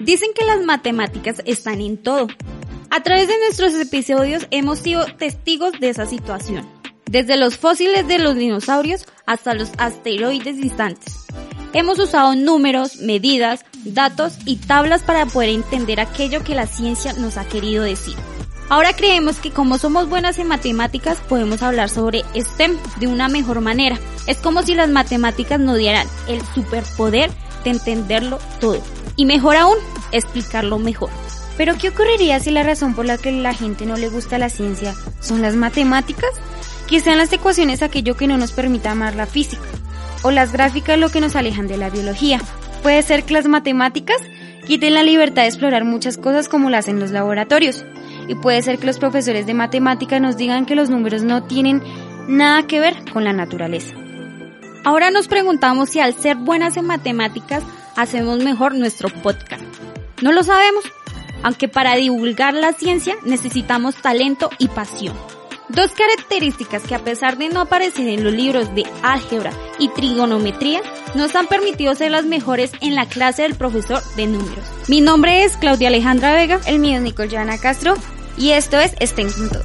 Dicen que las matemáticas están en todo. A través de nuestros episodios hemos sido testigos de esa situación. Desde los fósiles de los dinosaurios hasta los asteroides distantes. Hemos usado números, medidas, datos y tablas para poder entender aquello que la ciencia nos ha querido decir. Ahora creemos que como somos buenas en matemáticas podemos hablar sobre STEM de una mejor manera. Es como si las matemáticas nos dieran el superpoder de entenderlo todo. Y mejor aún, explicarlo mejor. Pero ¿qué ocurriría si la razón por la que la gente no le gusta la ciencia son las matemáticas? Que sean las ecuaciones aquello que no nos permita amar la física, o las gráficas lo que nos alejan de la biología. Puede ser que las matemáticas quiten la libertad de explorar muchas cosas como las en los laboratorios. Y puede ser que los profesores de matemática nos digan que los números no tienen nada que ver con la naturaleza. Ahora nos preguntamos si al ser buenas en matemáticas hacemos mejor nuestro podcast. No lo sabemos, aunque para divulgar la ciencia necesitamos talento y pasión. Dos características que a pesar de no aparecer en los libros de álgebra y trigonometría, nos han permitido ser las mejores en la clase del profesor de números. Mi nombre es Claudia Alejandra Vega. El mío es Nicole Joana Castro. Y esto es Estén Juntos.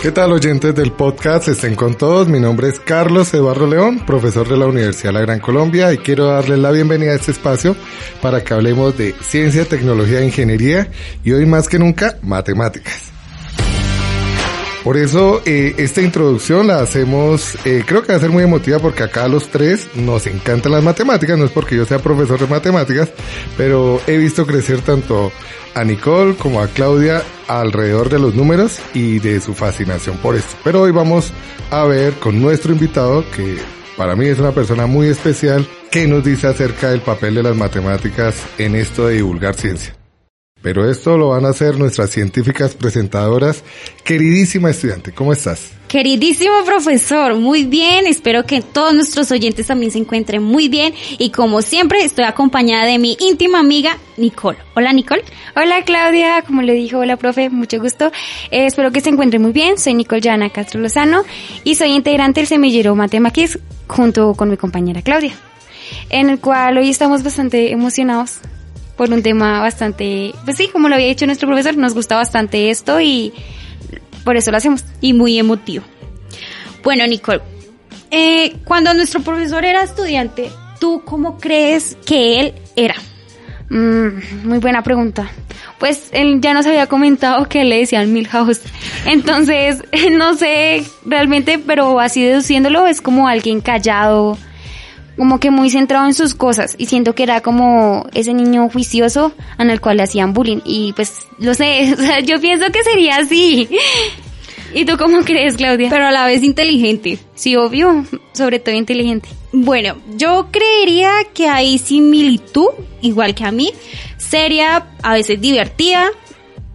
¿Qué tal oyentes del podcast? Estén con todos. Mi nombre es Carlos Eduardo León, profesor de la Universidad de la Gran Colombia y quiero darles la bienvenida a este espacio para que hablemos de ciencia, tecnología e ingeniería y hoy más que nunca matemáticas. Por eso eh, esta introducción la hacemos, eh, creo que va a ser muy emotiva porque acá a los tres nos encantan las matemáticas, no es porque yo sea profesor de matemáticas, pero he visto crecer tanto a Nicole como a Claudia alrededor de los números y de su fascinación por esto. Pero hoy vamos a ver con nuestro invitado, que para mí es una persona muy especial, qué nos dice acerca del papel de las matemáticas en esto de divulgar ciencia. Pero esto lo van a hacer nuestras científicas presentadoras. Queridísima estudiante, ¿cómo estás? Queridísimo profesor, muy bien, espero que todos nuestros oyentes también se encuentren muy bien y como siempre estoy acompañada de mi íntima amiga Nicole. Hola Nicole. Hola Claudia, como le dijo, hola profe, mucho gusto. Eh, espero que se encuentren muy bien, soy Nicole Jana Castro Lozano y soy integrante del semillero Matemaquis junto con mi compañera Claudia, en el cual hoy estamos bastante emocionados por un tema bastante, pues sí, como lo había dicho nuestro profesor, nos gusta bastante esto y por eso lo hacemos. Y muy emotivo. Bueno, Nicole, eh, cuando nuestro profesor era estudiante, ¿tú cómo crees que él era? Mm, muy buena pregunta. Pues él ya nos había comentado que le decían Milhouse. Entonces, no sé realmente, pero así deduciéndolo, es como alguien callado, como que muy centrado en sus cosas y siento que era como ese niño juicioso en el cual le hacían bullying y pues lo sé, o sea, yo pienso que sería así. ¿Y tú cómo crees, Claudia? Pero a la vez inteligente. Sí, obvio, sobre todo inteligente. Bueno, yo creería que hay similitud, igual que a mí. Seria, a veces divertida,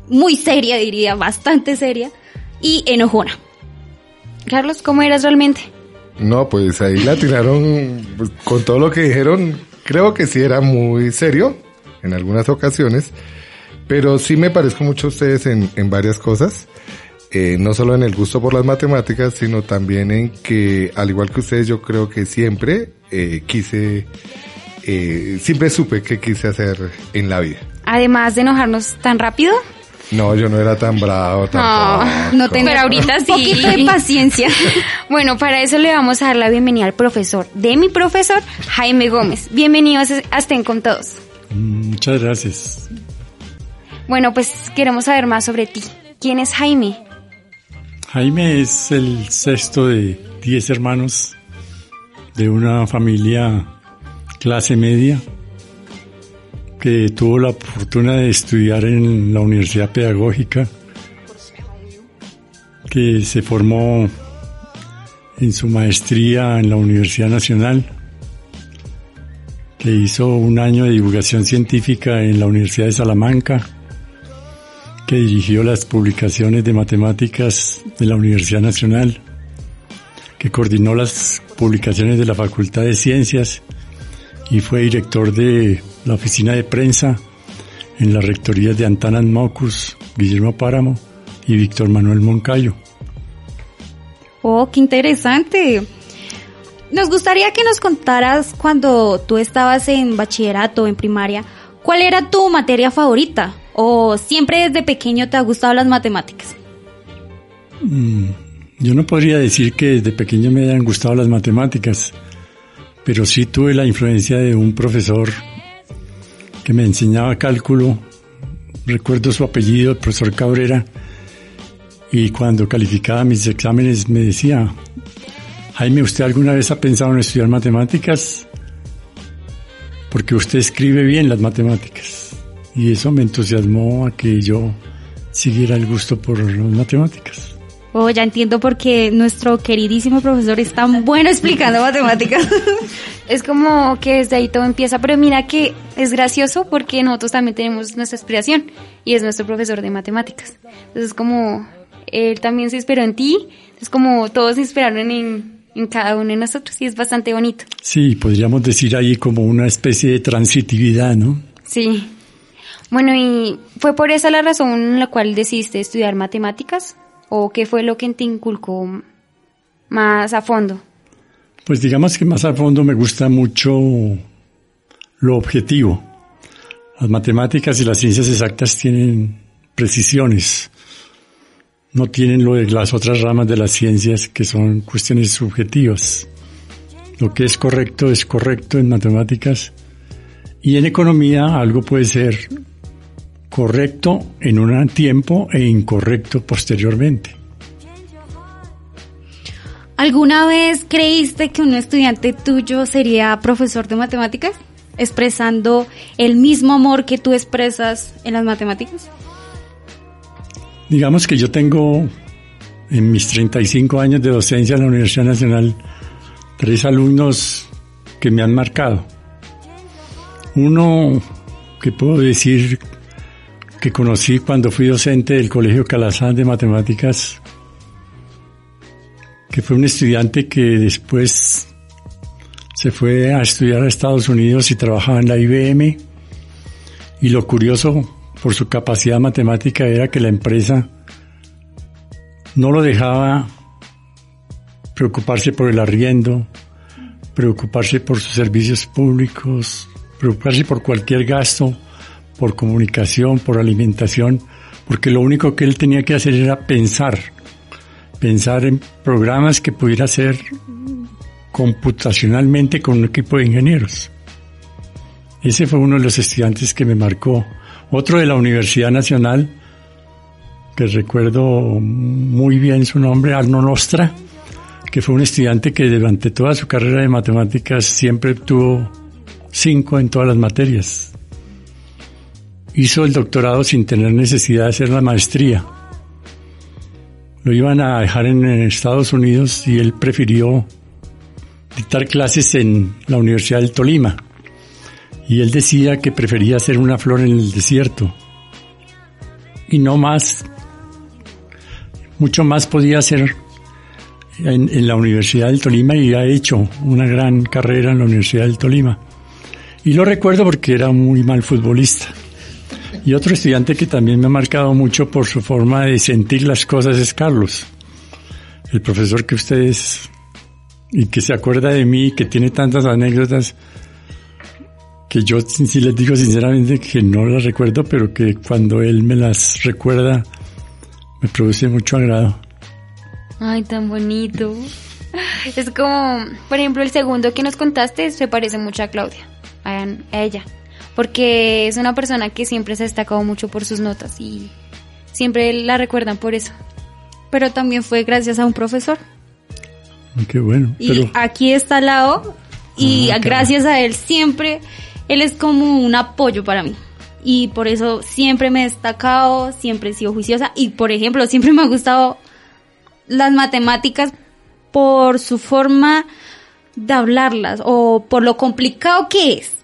muy seria diría, bastante seria, y enojona. Carlos, ¿cómo eras realmente? No, pues ahí la tiraron pues, con todo lo que dijeron. Creo que sí era muy serio en algunas ocasiones, pero sí me parezco mucho a ustedes en, en varias cosas. Eh, no solo en el gusto por las matemáticas, sino también en que, al igual que ustedes, yo creo que siempre eh, quise, eh, siempre supe que quise hacer en la vida. Además de enojarnos tan rápido, no, yo no era tan bravo. No, no tengo. Pero ahorita sí. Un poquito de paciencia. bueno, para eso le vamos a dar la bienvenida al profesor de mi profesor, Jaime Gómez. Bienvenidos a Estén con todos. Muchas gracias. Bueno, pues queremos saber más sobre ti. ¿Quién es Jaime? Jaime es el sexto de diez hermanos de una familia clase media que tuvo la fortuna de estudiar en la Universidad Pedagógica, que se formó en su maestría en la Universidad Nacional, que hizo un año de divulgación científica en la Universidad de Salamanca, que dirigió las publicaciones de matemáticas de la Universidad Nacional, que coordinó las publicaciones de la Facultad de Ciencias y fue director de la oficina de prensa en las rectorías de Antanas Mocus, Guillermo Páramo y Víctor Manuel Moncayo. Oh, qué interesante. Nos gustaría que nos contaras cuando tú estabas en bachillerato, en primaria, ¿cuál era tu materia favorita? ¿O siempre desde pequeño te ha gustado las matemáticas? Mm, yo no podría decir que desde pequeño me hayan gustado las matemáticas, pero sí tuve la influencia de un profesor que me enseñaba cálculo. Recuerdo su apellido, el profesor Cabrera, y cuando calificaba mis exámenes me decía, Jaime, ¿usted alguna vez ha pensado en estudiar matemáticas? Porque usted escribe bien las matemáticas. Y eso me entusiasmó a que yo siguiera el gusto por las matemáticas. Oh, ya entiendo por qué nuestro queridísimo profesor es tan bueno explicando matemáticas. es como que desde ahí todo empieza, pero mira que es gracioso porque nosotros también tenemos nuestra inspiración y es nuestro profesor de matemáticas. Entonces es como él también se inspiró en ti, es como todos se inspiraron en, en cada uno de nosotros y es bastante bonito. Sí, podríamos decir ahí como una especie de transitividad, ¿no? Sí. Bueno, ¿y fue por esa la razón en la cual decidiste estudiar matemáticas? ¿O qué fue lo que te inculcó más a fondo? Pues digamos que más a fondo me gusta mucho lo objetivo. Las matemáticas y las ciencias exactas tienen precisiones no tienen lo de las otras ramas de las ciencias que son cuestiones subjetivas. Lo que es correcto es correcto en matemáticas y en economía algo puede ser correcto en un tiempo e incorrecto posteriormente. ¿Alguna vez creíste que un estudiante tuyo sería profesor de matemáticas? Expresando el mismo amor que tú expresas en las matemáticas? Digamos que yo tengo en mis 35 años de docencia en la Universidad Nacional tres alumnos que me han marcado. Uno que puedo decir que conocí cuando fui docente del Colegio Calazán de Matemáticas, que fue un estudiante que después se fue a estudiar a Estados Unidos y trabajaba en la IBM. Y lo curioso por su capacidad matemática era que la empresa no lo dejaba preocuparse por el arriendo, preocuparse por sus servicios públicos, preocuparse por cualquier gasto, por comunicación, por alimentación, porque lo único que él tenía que hacer era pensar, pensar en programas que pudiera hacer computacionalmente con un equipo de ingenieros. Ese fue uno de los estudiantes que me marcó. Otro de la Universidad Nacional, que recuerdo muy bien su nombre, Arno Nostra, que fue un estudiante que durante toda su carrera de matemáticas siempre tuvo cinco en todas las materias. Hizo el doctorado sin tener necesidad de hacer la maestría. Lo iban a dejar en Estados Unidos y él prefirió dictar clases en la Universidad del Tolima. Y él decía que prefería ser una flor en el desierto. Y no más mucho más podía hacer en, la Universidad del Tolima y ha hecho una gran carrera en la Universidad del Tolima. Y lo recuerdo porque era muy mal futbolista. Y otro estudiante que también me ha marcado mucho por su forma de sentir las cosas es Carlos, el profesor que ustedes y que se acuerda de mí, que tiene tantas anécdotas que yo sí les digo sinceramente que no las recuerdo, pero que cuando él me las recuerda me produce mucho agrado. Ay, tan bonito. Es como, por ejemplo, el segundo que nos contaste se parece mucho a Claudia, a, ella, porque es una persona que siempre se ha destacado mucho por sus notas y siempre la recuerdan por eso. Pero también fue gracias a un profesor. Qué bueno. Y aquí está al lado y ah, gracias a él siempre, él es como un apoyo para mí y por eso siempre me he destacado, siempre he sido juiciosa y por ejemplo siempre me ha gustado las matemáticas por su forma de hablarlas o por lo complicado que es.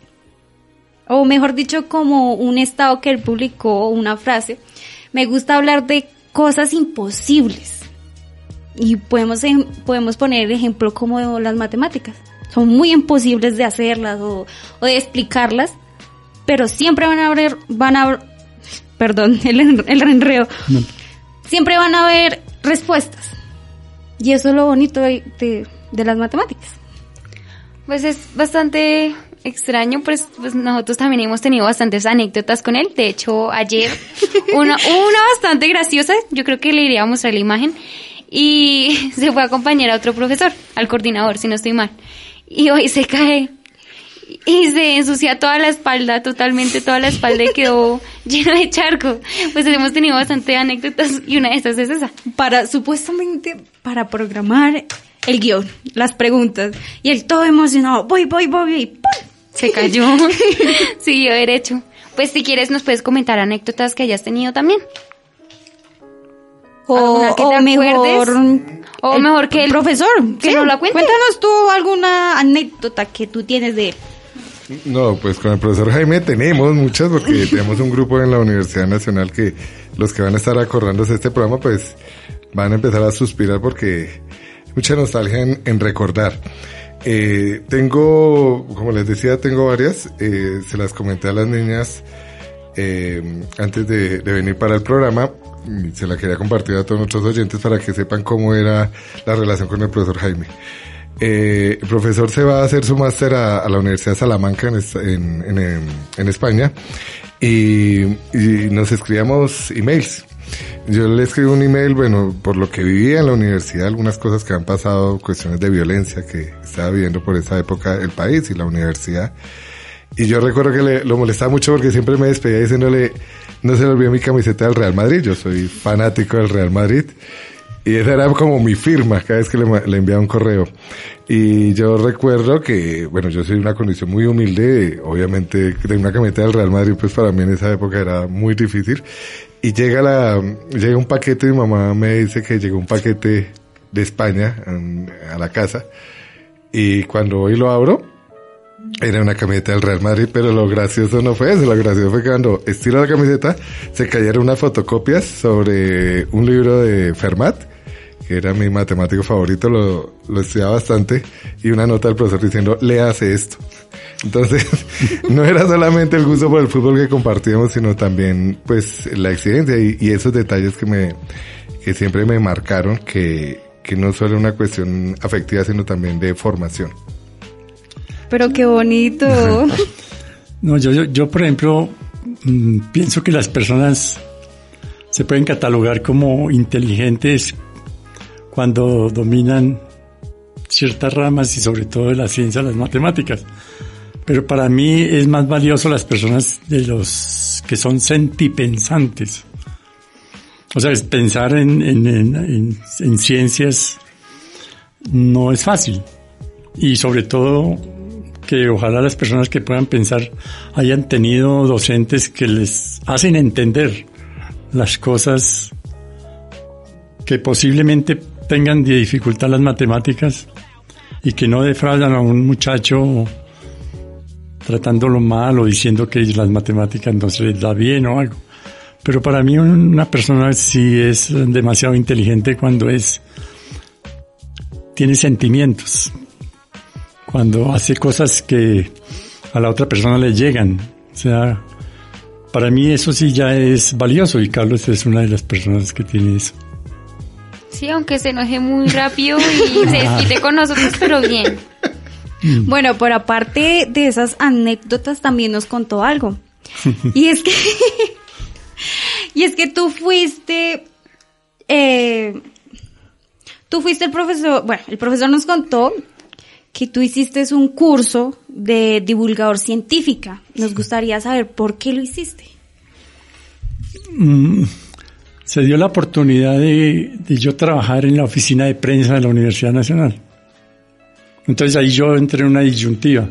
O mejor dicho, como un estado que él publicó, una frase, me gusta hablar de cosas imposibles. Y podemos, em- podemos poner ejemplo como las matemáticas. Son muy imposibles de hacerlas o, o de explicarlas, pero siempre van a haber, van a, haber- perdón, el, el enreo, No. siempre van a haber respuestas. Y eso es lo bonito de, de- de las matemáticas. Pues es bastante extraño, pues, pues nosotros también hemos tenido bastantes anécdotas con él. De hecho, ayer una, una bastante graciosa, yo creo que le iría a mostrar la imagen, y se fue a acompañar a otro profesor, al coordinador, si no estoy mal. Y hoy se cae y se ensucia toda la espalda, totalmente toda la espalda y quedó lleno de charco. Pues hemos tenido bastante anécdotas y una de estas es esa. Para, supuestamente, para programar el guion, las preguntas. Y él todo emocionado, voy, voy, voy, y ¡pum! Se cayó. Siguió derecho. Pues si quieres nos puedes comentar anécdotas que hayas tenido también. O, ¿Alguna que te mejor? O mejor que el profesor, que sí. nos la cuente. Cuéntanos tú alguna anécdota que tú tienes de él. No, pues con el profesor Jaime tenemos muchas porque tenemos un grupo en la Universidad Nacional que los que van a estar acordándose de este programa pues van a empezar a suspirar porque mucha nostalgia en, en recordar. Eh, tengo, como les decía, tengo varias, eh, se las comenté a las niñas eh, antes de, venir para el programa se la quería compartir a todos nuestros oyentes para que sepan cómo era la relación con el profesor Jaime. Eh, el profesor se va a hacer su máster a, la Universidad de Salamanca en España y, y nos escribíamos emails. Yo le escribo un email, bueno, por lo que vivía en la universidad, algunas cosas que han pasado, cuestiones de violencia que estaba viviendo por esa época el país y la universidad. Y yo recuerdo que le, lo molestaba mucho porque siempre me despedía diciéndole, no se le olvidó mi camiseta del Real Madrid, yo soy fanático del Real Madrid. Y esa era como mi firma cada vez que le enviaba un correo. Y yo recuerdo que, bueno, yo soy de una condición muy humilde, obviamente de una camiseta del Real Madrid, pues para mí en esa época era muy difícil. Y llega la, llega un paquete, mi mamá me dice que llegó un paquete de España a la casa. Y cuando hoy lo abro, era una camiseta del Real Madrid, pero lo gracioso no fue eso, lo gracioso fue que cuando estiro la camiseta se cayeron unas fotocopias sobre un libro de Fermat, que era mi matemático favorito, lo, lo estudiaba bastante, y una nota del profesor diciendo, léase esto. Entonces, no era solamente el gusto por el fútbol que compartíamos, sino también, pues, la exigencia y, y esos detalles que me, que siempre me marcaron, que, que no solo una cuestión afectiva, sino también de formación. Pero qué bonito. No, yo, yo, yo, por ejemplo, mm, pienso que las personas se pueden catalogar como inteligentes cuando dominan ciertas ramas y sobre todo de la ciencia, las matemáticas. Pero para mí es más valioso las personas de los que son sentipensantes. O sea, pensar en, en, en, en- en ciencias no es fácil. Y sobre todo que ojalá las personas que puedan pensar hayan tenido docentes que les hacen entender las cosas que posiblemente tengan dificultad las matemáticas y que no defraudan a un muchacho tratándolo mal o diciendo que las matemáticas no se les da bien o algo. Pero para mí una persona sí es demasiado inteligente cuando es tiene sentimientos, cuando hace cosas que a la otra persona le llegan. O sea, para mí eso sí ya es valioso y Carlos es una de las personas que tiene eso. Sí, aunque se enoje muy rápido y se desquite con nosotros, pero bien. Bueno, pero aparte de esas anécdotas también nos contó algo. Y es que, y es que tú fuiste, eh, tú fuiste el profesor, bueno, el profesor nos contó que tú hiciste un curso de divulgador científica. Nos gustaría saber por qué lo hiciste. Mm, se dio la oportunidad de, yo trabajar en la oficina de prensa de la Universidad Nacional. Entonces ahí yo entré en una disyuntiva.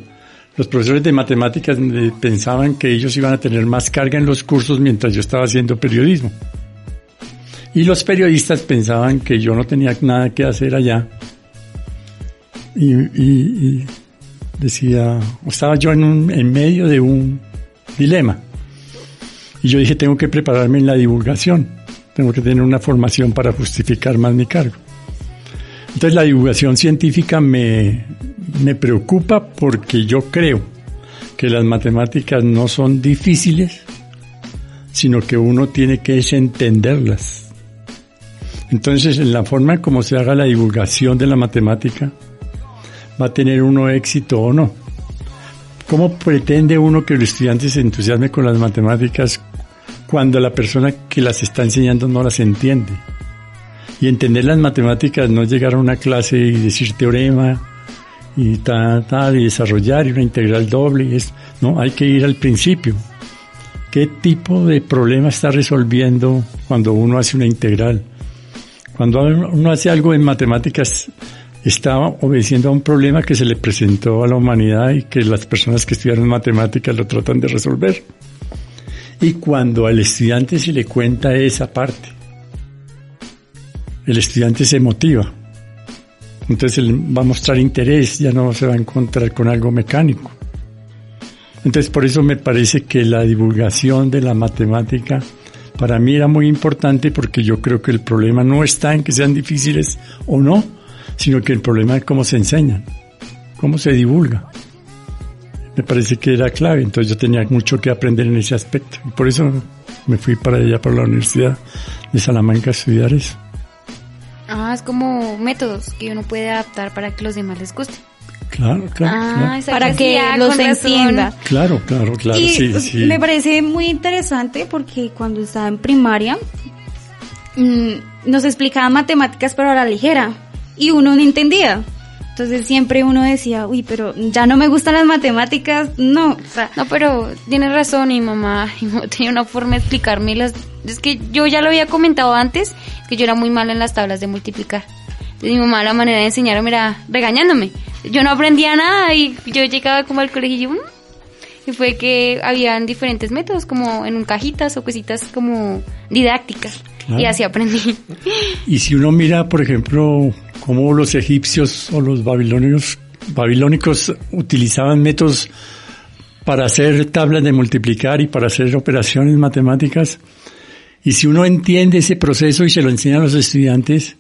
Los profesores de matemáticas pensaban que ellos iban a tener más carga en los cursos mientras yo estaba haciendo periodismo. Y los periodistas pensaban que yo no tenía nada que hacer allá. Y, y- y decía, estaba yo en, un, en medio de un dilema. Y yo dije, tengo que prepararme en la divulgación. Tengo que tener una formación para justificar más mi cargo. Entonces la divulgación científica me, me preocupa porque yo creo que las matemáticas no son difíciles, sino que uno tiene que entenderlas. Entonces, en la forma en cómo se haga la divulgación de la matemática, va a tener uno éxito o no. ¿Cómo pretende uno que el estudiante se entusiasme con las matemáticas cuando la persona que las está enseñando no las entiende? Y entender las matemáticas no llegar a una clase y decir teorema y tal, tal, y desarrollar y una integral doble. Es, no, hay que ir al principio. ¿Qué tipo de problema está resolviendo cuando uno hace una integral? Cuando uno hace algo en matemáticas, está obedeciendo a un problema que se le presentó a la humanidad y que las personas que estudiaron matemáticas lo tratan de resolver. Y cuando al estudiante se le cuenta esa parte, el estudiante se motiva. Entonces él va a mostrar interés, ya no se va a encontrar con algo mecánico. Entonces por eso me parece que la divulgación de la matemática para mí era muy importante porque yo creo que el problema no está en que sean difíciles o no, sino que el problema es cómo se enseñan, cómo se divulga. Me parece que era clave, entonces yo tenía mucho que aprender en ese aspecto. Y por eso me fui para allá, para la Universidad de Salamanca a estudiar eso. Ah, es como métodos que uno puede adaptar para que los demás les guste. Claro, claro. Ah, esa para que los entienda. Claro, claro, claro, y sí, sí. me parece muy interesante porque cuando estaba en primaria mm, nos explicaban matemáticas pero a la ligera y uno no entendía. Entonces siempre uno decía, uy, pero ya no me gustan las matemáticas, no. O sea, No, pero tienes razón, mi mamá mi mamá tenía una forma de explicarme las... Es que yo ya lo había comentado antes, que yo era muy mala en las tablas de multiplicar. Entonces mi mamá la manera de enseñarme era regañándome. Yo no aprendía nada y yo llegaba como al colegio y yo... "Mm". Y fue que habían diferentes métodos, como en un cajitas o cositas como didácticas. Claro. Y así aprendí. Y si uno mira, por ejemplo, cómo los egipcios o los babilonios, babilónicos utilizaban métodos para hacer tablas de multiplicar y para hacer operaciones matemáticas, y si uno entiende ese proceso y se lo enseña a los estudiantes,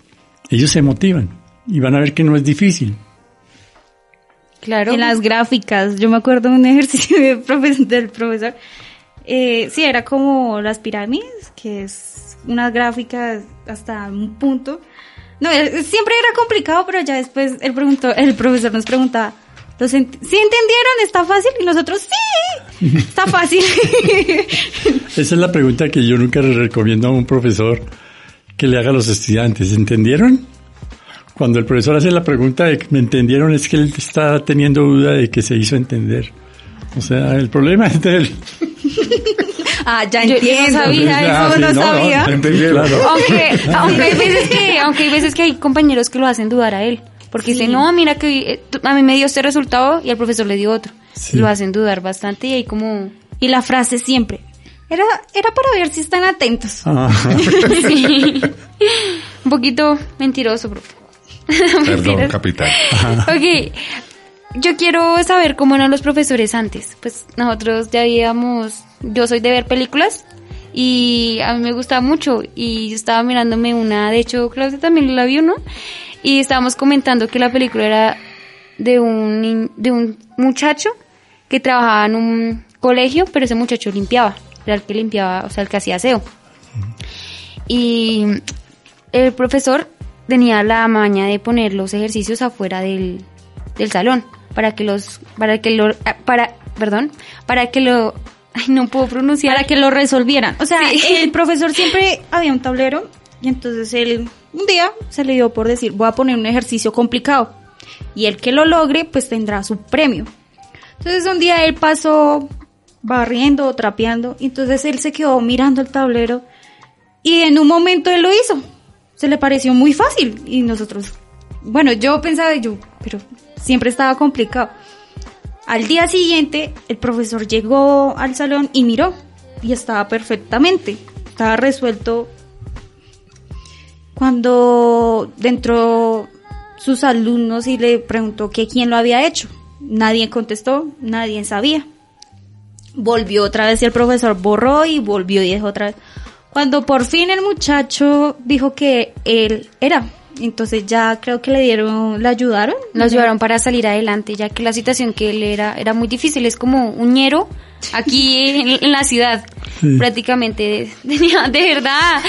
ellos se motivan y van a ver que no es difícil. Claro. en las gráficas, yo me acuerdo de un ejercicio del profesor, eh, sí, era como las pirámides, que es unas gráficas hasta un punto. No, eh, siempre era complicado, pero ya después el, preguntó, el profesor nos preguntaba, ¿los ent- ¿sí entendieron? ¿Está fácil? Y nosotros, sí, está fácil. Esa es la pregunta que yo nunca le recomiendo a un profesor que le haga a los estudiantes. ¿Entendieron? Cuando el profesor hace la pregunta de que me entendieron es que él está teniendo duda de que se hizo entender. O sea, el problema es de él. ah, ya Yo- yo no entiendo. sabía eso, Ah, sí, no, sabía. Claro. aunque, aunque hay veces que, aunque hay veces que hay compañeros que lo hacen dudar a él. Porque dicen, no, mira que eh, a mí me dio este resultado y al profesor le dio otro. Sí. Lo hacen dudar bastante y hay como... Y la frase siempre, era, era para ver si están atentos. Ah, Sí. Un poquito mentiroso, profe. Perdón, capitán. Ok, yo quiero saber cómo eran los profesores antes. Pues nosotros ya habíamos, yo soy de ver películas y a mí me gustaba mucho y estaba mirándome una, de hecho Claudia también la vio, ¿no? Y estábamos comentando que la película era de un, de un muchacho que trabajaba en un colegio, pero ese muchacho limpiaba, era el que limpiaba, o sea, el que hacía aseo. Y el profesor tenía la maña de poner los ejercicios afuera del, del salón para que los para que lo ah, para perdón para que lo ay, no puedo pronunciar para que lo resolvieran. O sea, Sí. el profesor siempre había un tablero y entonces él un día se le dio por decir, voy a poner un ejercicio complicado y el que lo logre pues tendrá su premio. Entonces un día él pasó barriendo o trapeando y entonces él se quedó mirando el tablero y en un momento él lo hizo. Se le pareció muy fácil y nosotros, bueno, yo pensaba yo, pero siempre estaba complicado. Al día siguiente, el profesor llegó al salón y miró y estaba perfectamente, estaba resuelto. Cuando dentro sus alumnos y le preguntó que quién lo había hecho, nadie contestó, nadie sabía. Volvió otra vez y el profesor borró y volvió y dejó otra vez. Cuando por fin el muchacho dijo que él era, Entonces ya creo que le dieron, le ayudaron. Lo ayudaron para salir adelante, ya que la situación que él era era muy difícil. Es como un ñero aquí en, en la ciudad, Sí. prácticamente. Tenía, de verdad.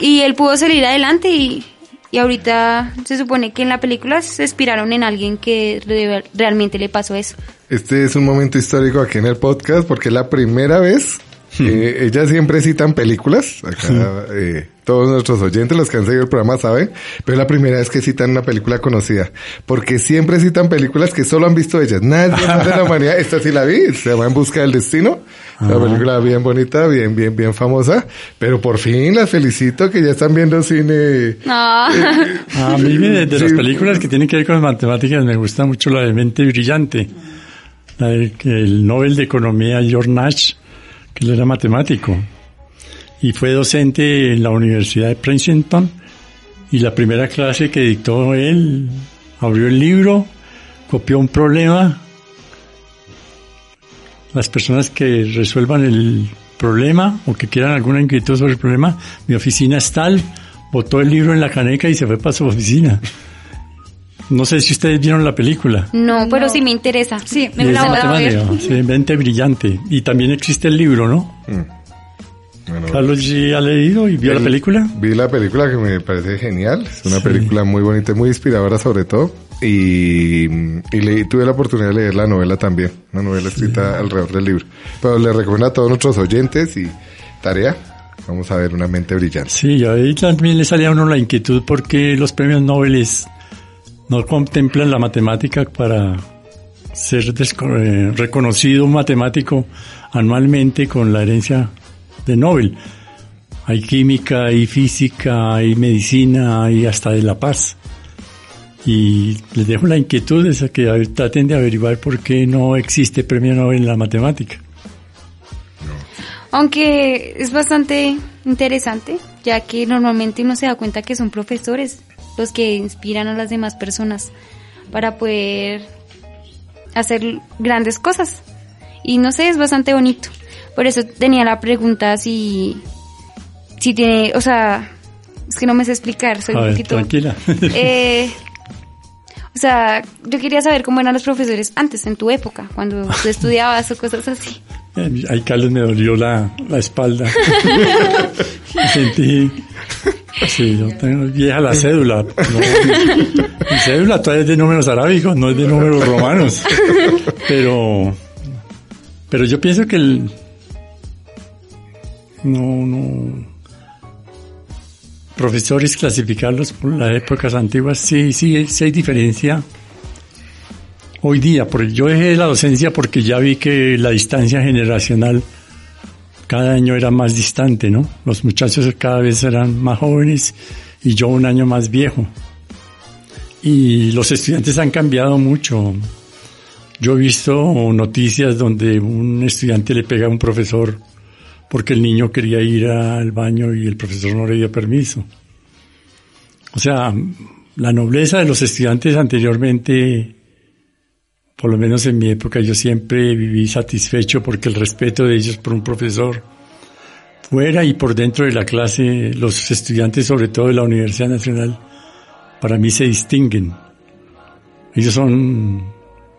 Y él pudo salir adelante y, y ahorita se supone que en la película se inspiraron en alguien que re- realmente le pasó eso. Este es un momento histórico aquí en el podcast porque es la primera vez que ellas siempre citan películas. Acá eh, todos nuestros oyentes, los que han seguido el programa saben, pero es la primera vez que citan una película conocida. Porque siempre citan películas que solo han visto ellas. Nadie más de la humanidad. Esta sí la vi, se llama En Busca del Destino. Una película bien bonita, bien, bien, bien famosa. Pero por fin las felicito que ya están viendo cine. No. A mí de las películas que tienen que ver con matemáticas me gusta mucho la de Mente Brillante, la de que el Nobel de Economía George Nash, que él era matemático y fue docente en la Universidad de Princeton y la primera clase que dictó él abrió el libro, copió un problema, las personas que resuelvan el problema o que quieran alguna inquietud sobre el problema, mi oficina es tal, botó el libro en la caneca y se fue para su oficina. No sé si ustedes vieron la película. No, pero sí me interesa. Sí, me es de la voy a ver. matemática, sí, mente brillante. Y también existe el libro, ¿no? Bueno, Carlos ha leído y vio la el- película. Vi la película que me parece genial. Es una película muy bonita, y muy inspiradora sobre todo. Y, y leí- tuve la oportunidad de leer la novela también. Una novela escrita alrededor del libro. Pero le recomiendo a todos nuestros oyentes y tarea. Vamos a ver una mente brillante. Sí, y ahí también le salía a uno la inquietud porque los premios Nobel no contemplan la matemática para ser eh, reconocido matemático anualmente con la herencia de Nobel. Hay química, hay física, hay medicina, hay hasta de la paz. Y les dejo la inquietud de que traten de averiguar por qué no existe premio Nobel en la matemática. Aunque es bastante interesante, ya que normalmente uno se da cuenta que son profesores los que inspiran a las demás personas para poder hacer grandes cosas. Y no sé, es bastante bonito. Por eso tenía la pregunta si, si tiene, o sea, es que no me sé explicar, soy A un ver, poquito... tranquila. Eh, o sea, yo quería saber cómo eran los profesores antes, en tu época, cuando tú estudiabas o cosas así. Ahí Carlos me dolió la, la espalda. Sentí. Sí, yo tengo vieja la cédula. No, mi cédula todavía es de números arábicos, no es de números romanos. Pero, pero yo pienso que el, no, no, profesores clasificarlos por las épocas antiguas, sí, sí, sí hay diferencia hoy día, porque yo dejé la docencia porque ya vi que la distancia generacional cada año era más distante, ¿no? Los muchachos cada vez eran más jóvenes y yo un año más viejo. Y los estudiantes han cambiado mucho. Yo he visto noticias donde un estudiante le pega a un profesor porque el niño quería ir al baño y el profesor no le dio permiso. O sea, la nobleza de los estudiantes anteriormente por lo menos en mi época yo siempre viví satisfecho porque el respeto de ellos por un profesor fuera y por dentro de la clase, los estudiantes sobre todo de la Universidad Nacional, para mí se distinguen. Ellos son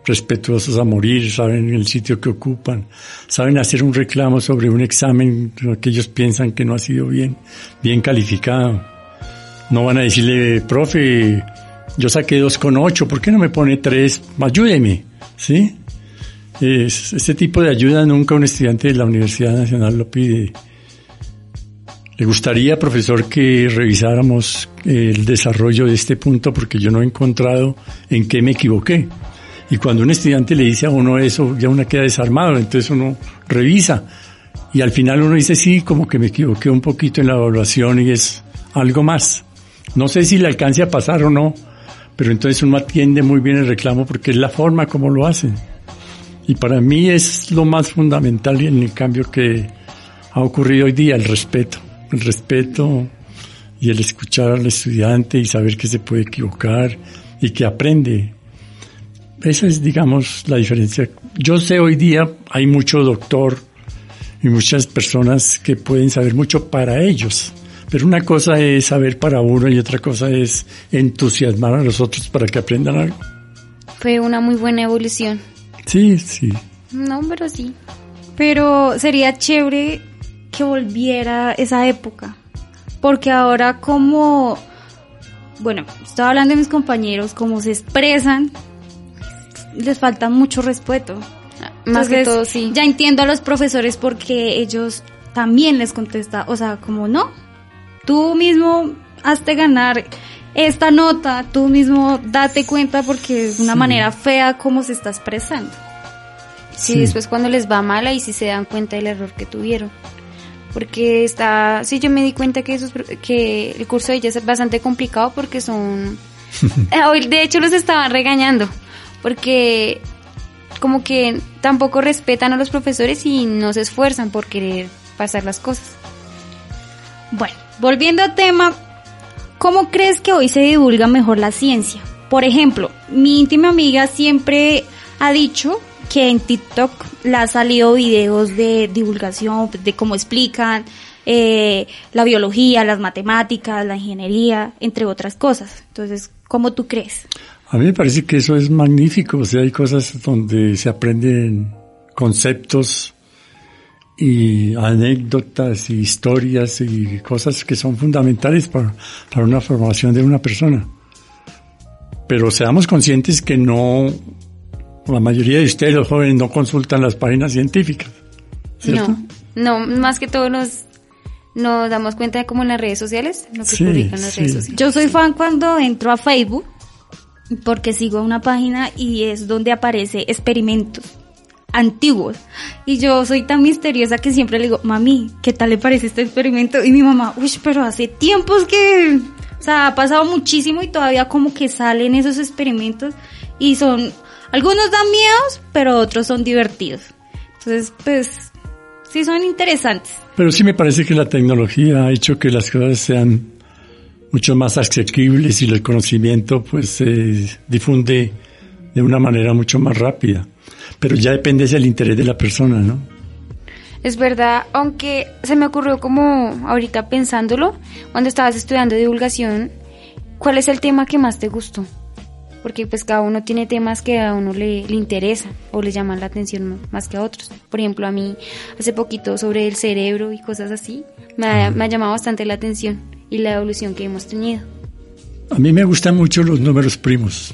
respetuosos a morir, saben el sitio que ocupan, saben hacer un reclamo sobre un examen que ellos piensan que no ha sido bien, bien calificado. No van a decirle, profe, yo saqué 2,8, ¿por qué no me pone 3? Ayúdeme, ¿sí? Es, este tipo de ayuda nunca un estudiante de la Universidad Nacional lo pide. Le gustaría, profesor, que revisáramos el desarrollo de este punto porque yo no he encontrado en qué me equivoqué. Y cuando un estudiante le dice a uno eso, ya uno queda desarmado, entonces uno revisa. Y al final uno dice, sí, como que me equivoqué un poquito en la evaluación y es algo más. No sé si le alcance a pasar o no, pero entonces uno atiende muy bien el reclamo porque es la forma como lo hacen. Y para mí es lo más fundamental en el cambio que ha ocurrido hoy día, el respeto. El respeto y el escuchar al estudiante y saber que se puede equivocar y que aprende. Esa es, digamos, la diferencia. Yo sé hoy día hay mucho doctor y muchas personas que pueden saber mucho para ellos, Pero una cosa es saber para uno y otra cosa es entusiasmar a los otros para que aprendan algo. Fue una muy buena evolución. Sí, sí. No, pero sí. Pero sería chévere que volviera esa época. Porque ahora como, bueno, estaba hablando de mis compañeros, como se expresan, les falta mucho respeto. Más que todo, sí. Ya entiendo a los profesores porque ellos también les contesta, o sea, como no, tú mismo hazte ganar esta nota, tú mismo date cuenta porque es una Sí. manera fea como se está expresando. Sí, Sí. después cuando les va mal ahí sí se dan cuenta del error que tuvieron. Porque está, sí, yo me di cuenta que esos, que el curso de ellas es bastante complicado porque son, Eh, hoy de hecho los estaban regañando porque como que tampoco respetan a los profesores y no se esfuerzan por querer pasar las cosas. Bueno, volviendo al tema, ¿cómo crees que hoy se divulga mejor la ciencia? Por ejemplo, mi íntima amiga siempre ha dicho que en TikTok le ha salido videos de divulgación, de cómo explican eh, la biología, las matemáticas, la ingeniería, entre otras cosas. Entonces, ¿cómo tú crees? A mí me parece que eso es magnífico. O sea, hay cosas donde se aprenden conceptos y anécdotas y historias y cosas que son fundamentales para, para una formación de una persona. Pero seamos conscientes que no, la mayoría de ustedes, los jóvenes, no consultan las páginas científicas. ¿cierto? No, no, más que todo nos, nos damos cuenta de cómo en las redes sociales, lo que Sí, publican las sí. redes sociales. Yo soy fan cuando entro a Facebook porque sigo una página y es donde aparece experimentos antiguos. Y yo soy tan misteriosa que siempre le digo, mami, ¿qué tal le parece este experimento? Y mi mamá, uy, pero hace tiempos que, o sea, ha pasado muchísimo y todavía como que salen esos experimentos y son, algunos dan miedos, pero otros son divertidos. Entonces, pues, sí son interesantes. Pero sí me parece que la tecnología ha hecho que las cosas sean mucho más asequibles y el conocimiento pues se difunde de una manera mucho más rápida. Pero ya depende del interés de la persona, ¿no? Es verdad, aunque se me ocurrió como ahorita pensándolo, cuando estabas estudiando divulgación, ¿cuál es el tema que más te gustó? Porque pues cada uno tiene temas que a uno le, le interesa o le llaman la atención más que a otros. Por ejemplo, a mí hace poquito sobre el cerebro y cosas así, me ha, me ha llamado bastante la atención y la evolución que hemos tenido. A mí me gustan mucho los números primos.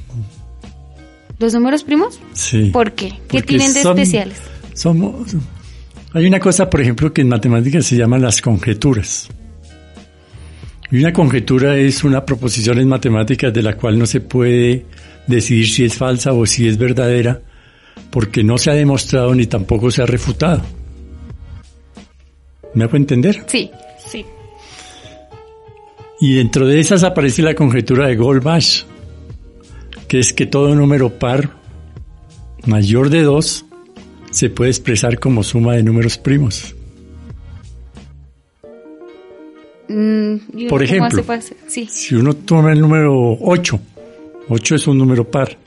¿Los números primos? Sí. ¿Por qué? ¿Qué Porque tienen de son- especiales? Somos, hay una cosa, por ejemplo, que en matemáticas se llama las conjeturas. Y una conjetura es una proposición en matemáticas de la cual no se puede decidir si es falsa o si es verdadera, porque no se ha demostrado ni tampoco se ha refutado. ¿Me hago entender? Sí. Sí. Y dentro de esas aparece la conjetura de Goldbach, que es que todo número par mayor de 2 se puede expresar como suma de números primos. Mm, ¿y Por ejemplo. Sí. Si uno toma el número 8, 8 es un número par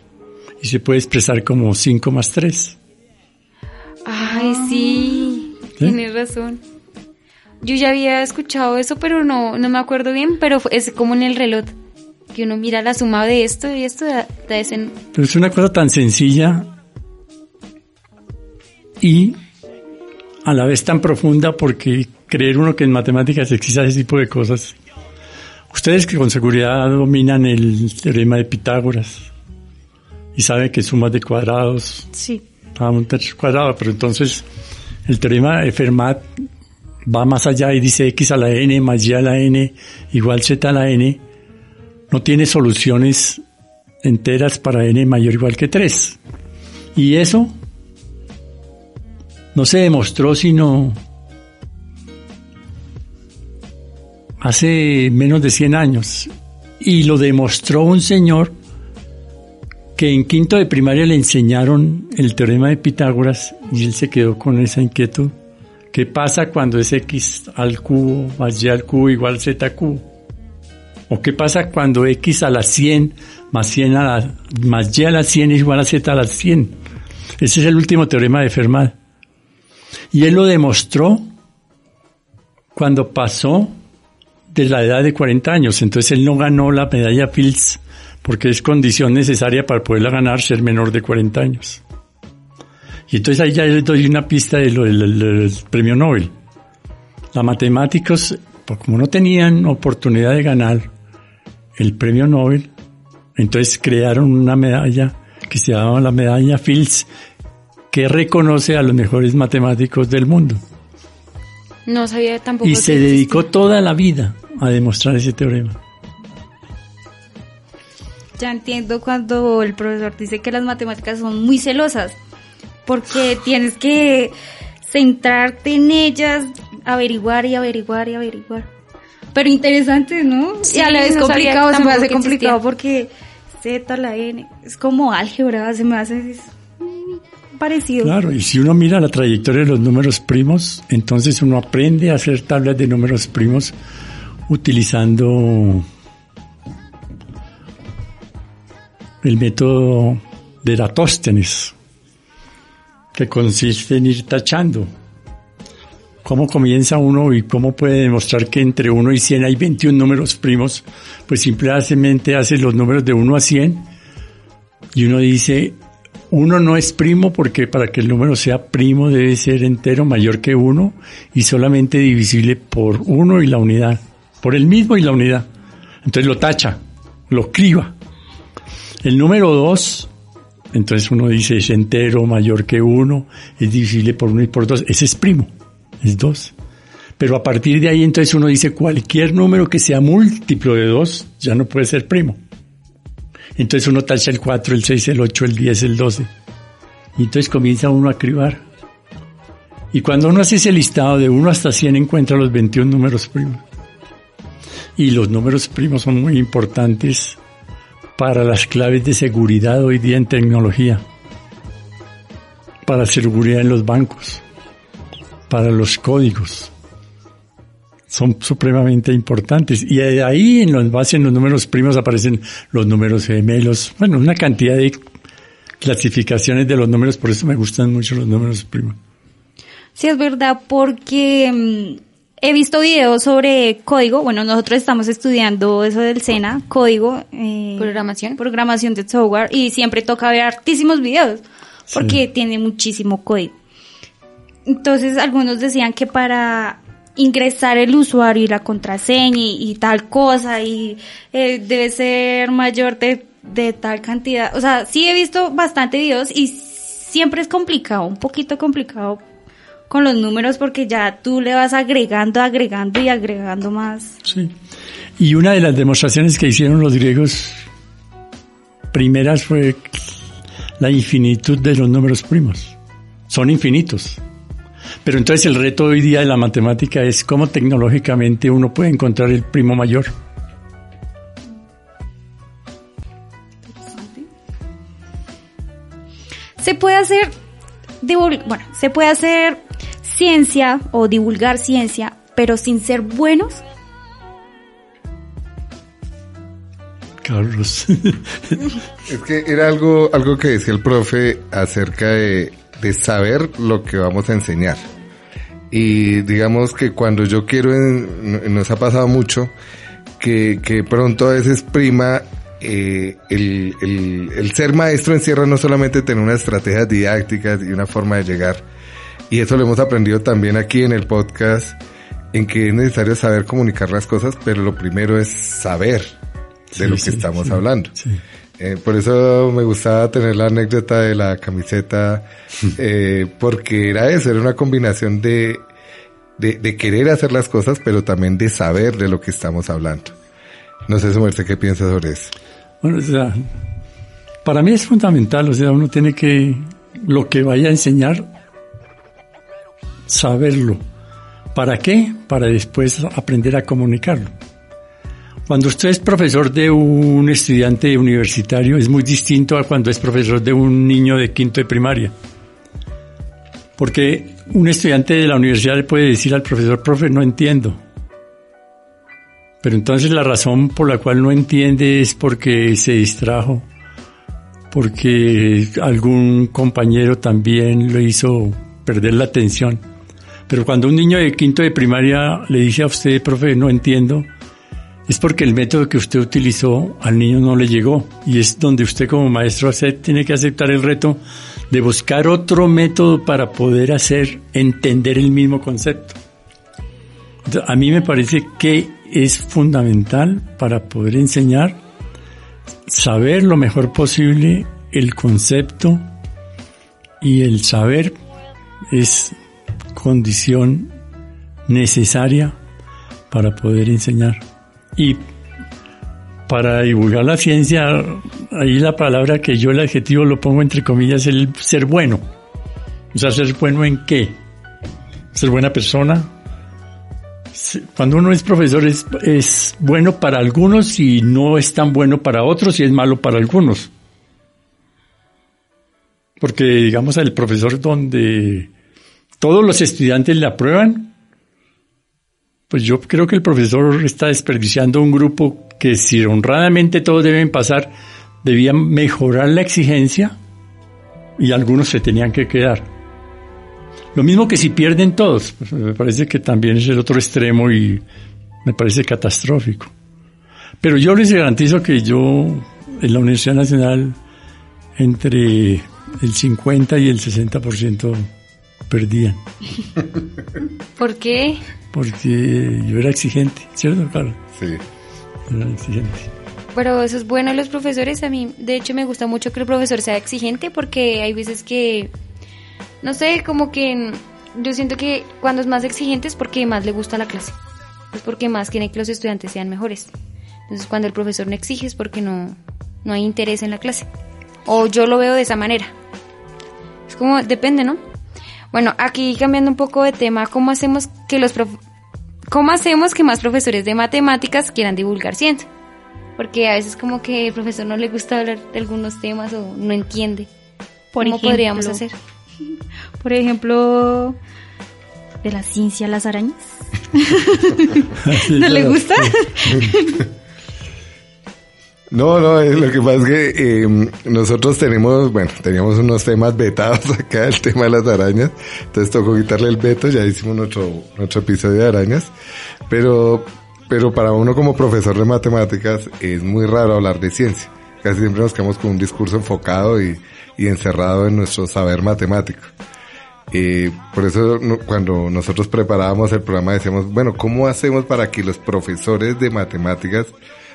y se puede expresar como 5 más 3. Ay, sí, tienes razón. Yo ya había escuchado eso, pero no, no me acuerdo bien, pero es como en el reloj, que uno mira la suma de esto y esto da, da ese... Pero es una cosa tan sencilla y a la vez tan profunda porque creer uno que en matemáticas existe ese tipo de cosas. Ustedes que con seguridad dominan el teorema de Pitágoras y saben que sumas de cuadrados Sí. a un tercio cuadrado, pero entonces el teorema de Fermat va más allá y dice x a la n más y a la n igual z a la n. No tiene soluciones enteras para n mayor o igual que 3. Y eso no se demostró sino hace menos de 100 años. Y lo demostró un señor que en quinto de primaria le enseñaron el teorema de Pitágoras y él se quedó con esa inquietud. ¿Qué pasa cuando es x al cubo más y al cubo igual z al cubo? ¿O qué pasa cuando x a la 100 más, 100 a la, más y a la 100 es igual a z a la 100? Ese es el último teorema de Fermat. Y él lo demostró cuando pasó de la edad de 40 años. Entonces él no ganó la medalla Fields porque es condición necesaria para poderla ganar ser menor de 40 años. Y entonces ahí ya les doy una pista del, premio Nobel. Las matemáticos, pues como no tenían oportunidad de ganar el premio Nobel, entonces crearon una medalla que se llamaba la medalla Fields, que reconoce a los mejores matemáticos del mundo. No sabía tampoco. Y se dedicó toda la vida a demostrar ese teorema. Ya entiendo cuando el profesor dice que las matemáticas son muy celosas, porque tienes que centrarte en ellas, averiguar y averiguar y averiguar. Pero interesante, ¿no? Sí, y a la vez no complicado, se me hace complicado existía. porque Z, la N, es como álgebra, se me hace es, parecido. Claro, y si uno mira la trayectoria de los números primos, entonces uno aprende a hacer tablas de números primos utilizando el método de Eratóstenes, que consiste en ir tachando. ¿Cómo comienza uno y cómo puede demostrar que entre 1 y 100 hay 21 números primos? Pues simplemente hace los números de 1 a 100 y uno dice, uno no es primo porque para que el número sea primo debe ser entero mayor que 1 y solamente divisible por 1 y la unidad, por el mismo y la unidad. Entonces lo tacha, lo criba. El número 2, entonces uno dice es entero mayor que 1, es divisible por 1 y por 2, ese es primo, es 2. Pero a partir de ahí entonces uno dice cualquier número que sea múltiplo de 2 ya no puede ser primo. Entonces uno tacha el 4, el 6, el 8, el 10, el 12. Y entonces comienza uno a cribar. Y cuando uno hace ese listado de 1 hasta 100 encuentra los 21 números primos. Y los números primos son muy importantes para las claves de seguridad hoy día en tecnología. Para seguridad en los bancos. Para los códigos. Son supremamente importantes. Y de ahí, en los base en los números primos, aparecen los números gemelos. Bueno, una cantidad de clasificaciones de los números, por eso me gustan mucho los números primos. Sí, es verdad, porque mm, he visto videos sobre código. Bueno, nosotros estamos estudiando eso del SENA, código. eh, Programación. Programación de software. Y siempre toca ver hartísimos videos, porque Sí. tiene muchísimo código. Entonces, algunos decían que para ingresar el usuario y la contraseña y, tal cosa, y eh, debe ser mayor de, de tal cantidad. O sea, sí he visto bastante videos y siempre es complicado, un poquito complicado con los números porque ya tú le vas agregando, agregando y agregando más. Sí. Y una de las demostraciones que hicieron los griegos primeras fue la infinitud de los números primos. Son infinitos. Pero entonces el reto hoy día de la matemática es cómo tecnológicamente uno puede encontrar el primo mayor. Se puede hacer, bueno, se puede hacer ciencia o divulgar ciencia, pero sin ser buenos. Carlos. Es que era algo, algo que decía el profe acerca de, de saber lo que vamos a enseñar. Y digamos que cuando yo quiero, en- nos ha pasado mucho, que, que pronto a veces prima eh, el, el, el ser maestro encierra no solamente tener unas estrategias didácticas y una forma de llegar, y eso lo hemos aprendido también aquí en el podcast, en que es necesario saber comunicar las cosas, pero lo primero es saber de Sí, lo que sí, estamos sí. hablando. Eh, por eso me gustaba tener la anécdota de la camiseta, eh, porque era eso, era una combinación de, de, de querer hacer las cosas, pero también de saber de lo que estamos hablando. No sé, Sumerce, ¿qué piensas sobre eso? Bueno, o sea, para mí es fundamental, o sea, uno tiene que, lo que vaya a enseñar, saberlo. ¿Para qué? Para después aprender a comunicarlo. Cuando usted es profesor de un estudiante universitario es muy distinto a cuando es profesor de un niño de quinto de primaria. Porque un estudiante de la universidad le puede decir al profesor, profe, no entiendo. Pero entonces la razón por la cual no entiende es porque se distrajo, porque algún compañero también lo hizo perder la atención. Pero cuando un niño de quinto de primaria le dice a usted, profe, no entiendo, es porque el método que usted utilizó al niño no le llegó. Y es donde usted como maestro tiene que aceptar el reto de buscar otro método para poder hacer entender el mismo concepto. a mí me parece que es fundamental para poder enseñar saber lo mejor posible el concepto y el saber es condición necesaria para poder enseñar. Y para divulgar la ciencia, ahí la palabra que yo el adjetivo lo pongo entre comillas, el ser bueno. O sea, ser bueno en qué? Ser buena persona. Cuando uno es profesor es, es bueno para algunos y no es tan bueno para otros y es malo para algunos. Porque digamos el profesor donde todos los estudiantes le aprueban, pues yo creo que el profesor está desperdiciando un grupo que si honradamente todos deben pasar, debían mejorar la exigencia y algunos se tenían que quedar. Lo mismo que si pierden todos, pues me parece que también es el otro extremo y me parece catastrófico. Pero yo les garantizo que yo en la Universidad Nacional entre el 50 y el 60% perdían. ¿Por qué? Porque yo era exigente, ¿cierto, Carlos? Sí. Era exigente. Pero eso es bueno los profesores. A mí, de hecho, me gusta mucho que el profesor sea exigente porque hay veces que, no sé, como que yo siento que cuando es más exigente es porque más le gusta la clase. Es porque más quiere que los estudiantes sean mejores. Entonces, cuando el profesor no exige es porque no, no hay interés en la clase. O yo lo veo de esa manera. Es como, depende, ¿no? Bueno, aquí cambiando un poco de tema, ¿cómo hacemos que los cómo hacemos que más profesores de matemáticas quieran divulgar ciencia? Porque a veces como que el profesor no le gusta hablar de algunos temas o no entiende. Por ¿Cómo ejemplo, podríamos hacer? Por ejemplo, de la ciencia las arañas. ¿No le gusta? No, no, eh, lo que pasa es que eh, nosotros tenemos, bueno, teníamos unos temas vetados acá, el tema de las arañas, entonces tocó quitarle el veto, ya hicimos nuestro, nuestro episodio de arañas, pero, pero para uno como profesor de matemáticas es muy raro hablar de ciencia, casi siempre nos quedamos con un discurso enfocado y, y encerrado en nuestro saber matemático. Eh, por eso cuando nosotros preparábamos el programa decíamos, bueno, ¿cómo hacemos para que los profesores de matemáticas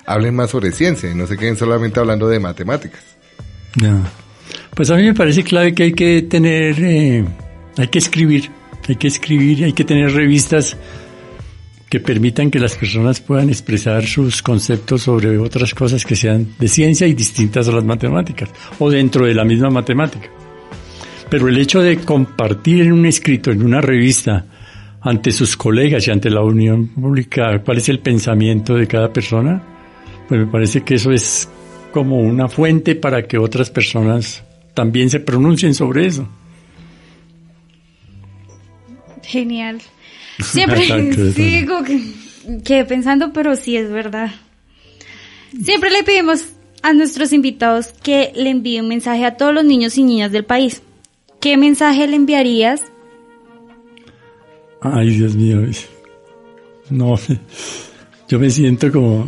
hablen más sobre ciencia y no se queden solamente hablando de matemáticas? Ya. Pues a mí me parece clave que hay que tener, eh, hay que escribir, hay que escribir, hay que tener revistas que permitan que las personas puedan expresar sus conceptos sobre otras cosas que sean de ciencia y distintas a las matemáticas, o dentro de la misma matemática. Pero el hecho de compartir en un escrito, en una revista, ante sus colegas y ante la unión pública, cuál es el pensamiento de cada persona, pues me parece que eso es como una fuente para que otras personas también se pronuncien sobre eso. Genial. Siempre sigo que, quedé pensando, pero sí es verdad. Siempre le pedimos a nuestros invitados que le envíe un mensaje a todos los niños y niñas del país. ¿Qué mensaje le enviarías? Ay, Dios mío. No, yo me siento como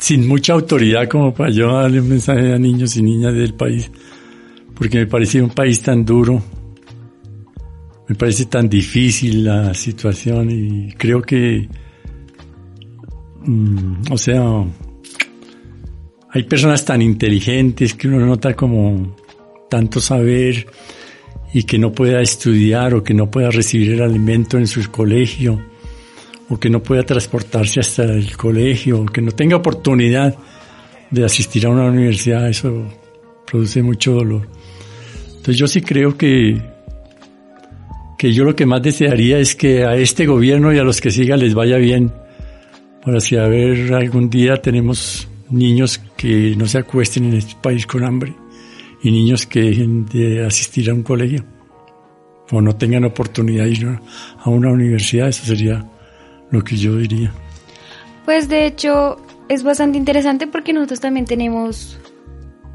sin mucha autoridad como para yo darle un mensaje a niños y niñas del país, porque me parece un país tan duro, me parece tan difícil la situación y creo que, mm, o sea, hay personas tan inteligentes que uno nota como tanto saber y que no pueda estudiar o que no pueda recibir el alimento en su colegio o que no pueda transportarse hasta el colegio o que no tenga oportunidad de asistir a una universidad, eso produce mucho dolor. Entonces yo sí creo que que yo lo que más desearía es que a este gobierno y a los que sigan les vaya bien para si a ver algún día tenemos niños que no se acuesten en este país con hambre y niños que dejen de asistir a un colegio o no tengan oportunidad de ir a una universidad, eso sería lo que yo diría. Pues de hecho es bastante interesante porque nosotros también tenemos,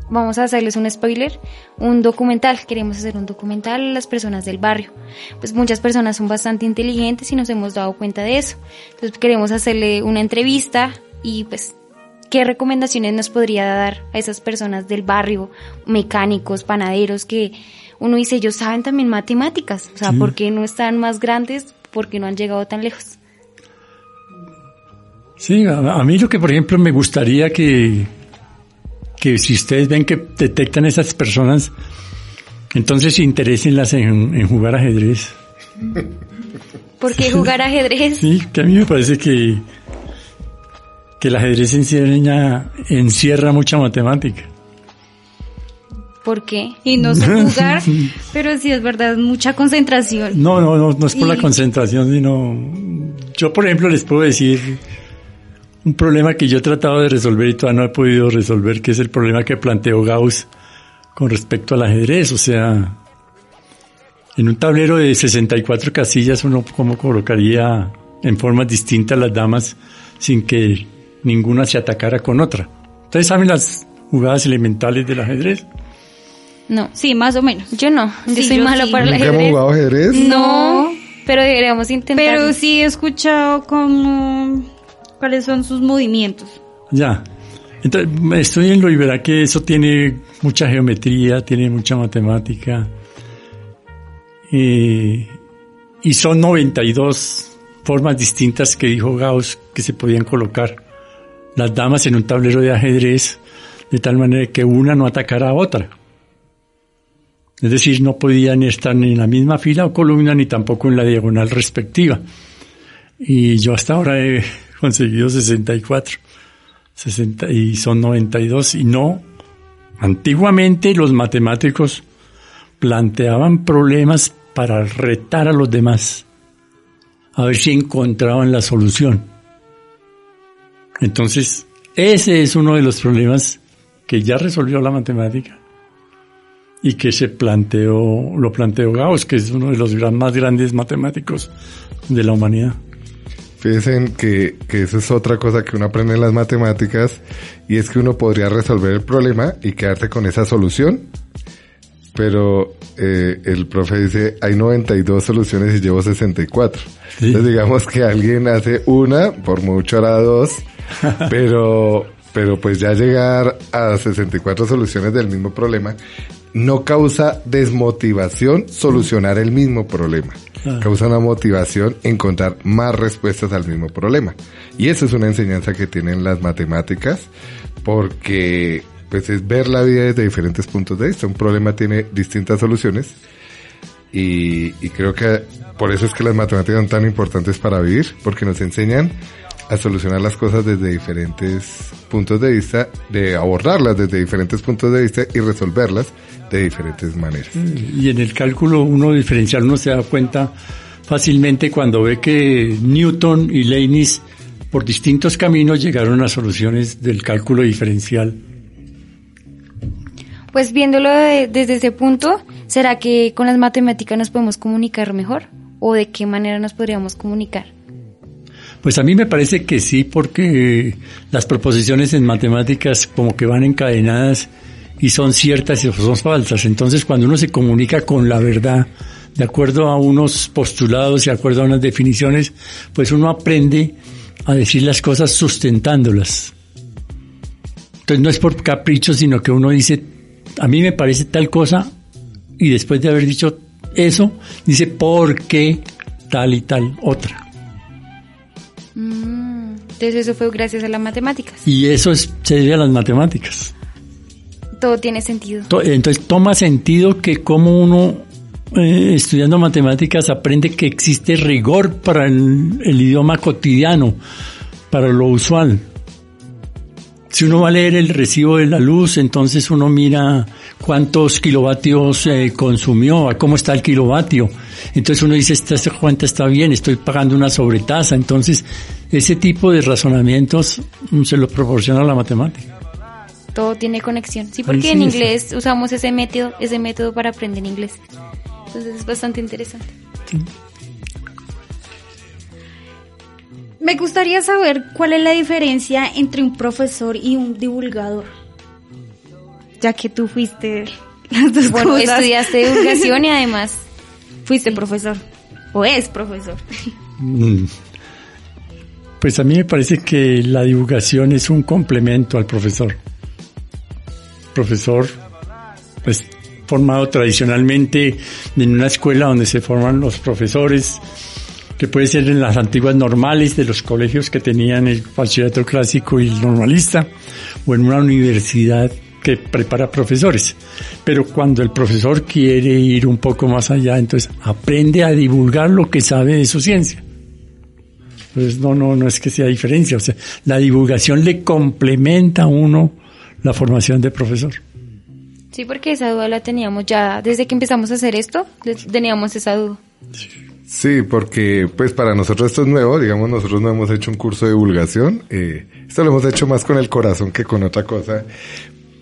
vamos a hacerles un spoiler, un documental. Queremos hacer un documental a las personas del barrio. Pues muchas personas son bastante inteligentes y nos hemos dado cuenta de eso. Entonces queremos hacerle una entrevista Y pues, ¿qué recomendaciones nos podría dar a esas personas del barrio, mecánicos, panaderos, que uno dice, ellos saben también matemáticas? O sea, Sí. ¿por qué no están más grandes? ¿Por qué no han llegado tan lejos? Sí, a, a mí lo que por ejemplo me gustaría que, que si ustedes ven que detectan esas personas, entonces interésenlas en, en jugar ajedrez. ¿Por qué jugar ajedrez? Sí, que a mí me parece que, que el ajedrez encierra, encierra mucha matemática. ¿Por qué? Y no sé jugar, pero sí es verdad, mucha concentración. No, no, no, no es por la concentración, sino yo por ejemplo les puedo decir un problema que yo he tratado de resolver y todavía no he podido resolver, que es el problema que planteó Gauss con respecto al ajedrez, o sea, en un tablero de 64 casillas uno cómo colocaría en formas distintas las damas sin que ninguna se atacara con otra. ¿Ustedes saben las jugadas elementales del ajedrez? No. Sí, más o menos. Yo no. Yo Sí, soy yo mala sí. para el ¿Nunca hemos ajedrez. jugado ajedrez? No, pero deberíamos intentar. Pero sí he escuchado como cuáles son sus movimientos. Ya. Entonces, estudienlo y verá que eso tiene mucha geometría, tiene mucha matemática. Eh, y son 92 formas distintas que dijo Gauss que se podían colocar las damas en un tablero de ajedrez de tal manera que una no atacara a otra. Es decir, no podían estar ni en la misma fila o columna ni tampoco en la diagonal respectiva. Y yo hasta ahora he conseguido 64. 60 y son 92 y no antiguamente los matemáticos planteaban problemas para retar a los demás a ver si encontraban la solución. Entonces, ese es uno de los problemas que ya resolvió la matemática y que se planteó, lo planteó Gauss, que es uno de los más grandes matemáticos de la humanidad. Fíjense que, que eso es otra cosa que uno aprende en las matemáticas y es que uno podría resolver el problema y quedarse con esa solución, pero eh, el profe dice hay 92 soluciones y llevo 64. Sí. Entonces digamos que alguien hace una, por mucho hará dos, pero, pero pues ya llegar a 64 soluciones del mismo problema no causa desmotivación solucionar el mismo problema. Ah. Causa una motivación encontrar más respuestas al mismo problema. Y eso es una enseñanza que tienen las matemáticas porque pues es ver la vida desde diferentes puntos de vista. Un problema tiene distintas soluciones y, y creo que por eso es que las matemáticas son tan importantes para vivir, porque nos enseñan a solucionar las cosas desde diferentes puntos de vista, de abordarlas desde diferentes puntos de vista y resolverlas de diferentes maneras. Y en el cálculo uno diferencial uno se da cuenta fácilmente cuando ve que Newton y Leibniz por distintos caminos llegaron a soluciones del cálculo diferencial. Pues viéndolo de- desde ese punto, ¿será que con las matemáticas nos podemos comunicar mejor? ¿O de qué manera nos podríamos comunicar? Pues a mí me parece que sí, porque las proposiciones en matemáticas como que van encadenadas y son ciertas y son falsas. Entonces cuando uno se comunica con la verdad, de acuerdo a unos postulados y de acuerdo a unas definiciones, pues uno aprende a decir las cosas sustentándolas. Entonces no es por capricho, sino que uno dice, a mí me parece tal cosa y después de haber dicho eso, dice por qué tal y tal otra. Entonces eso fue gracias a las matemáticas. Y eso es, se debe a las matemáticas. Todo tiene sentido. To- Entonces toma sentido que como uno eh, estudiando matemáticas aprende que existe rigor para el, el idioma cotidiano, para lo usual. Si uno va a leer el recibo de la luz, entonces uno mira cuántos kilovatios eh, consumió, a cómo está el kilovatio. Entonces uno dice, esta esta cuenta está bien, estoy pagando una sobretasa. Entonces, ese tipo de razonamientos mm, se lo proporciona la matemática. Todo tiene conexión. Sí, porque sí, en sí. inglés usamos ese método, ese método para aprender inglés. Entonces es bastante interesante. Me gustaría saber cuál es la diferencia entre un profesor y un divulgador. Ya que tú fuiste las dos Bueno, cosas. estudiaste divulgación y además Fuiste profesor. O es profesor. Mm. Pues a mí me parece que la divulgación es un complemento al profesor. Profesor, pues formado tradicionalmente en una escuela donde se forman los profesores, que puede ser en las antiguas normales de los colegios que tenían el bachillerato clásico y el normalista, o en una universidad que prepara profesores. Pero cuando el profesor quiere ir un poco más allá, entonces aprende a divulgar lo que sabe de su ciencia. Entonces no, no, no es que sea diferencia, o sea, la divulgación le complementa a uno la formación de profesor. Sí, porque esa duda la teníamos ya desde que empezamos a hacer esto, teníamos esa duda. Sí, porque pues para nosotros esto es nuevo, digamos, nosotros no hemos hecho un curso de divulgación, eh, esto lo hemos hecho más con el corazón que con otra cosa,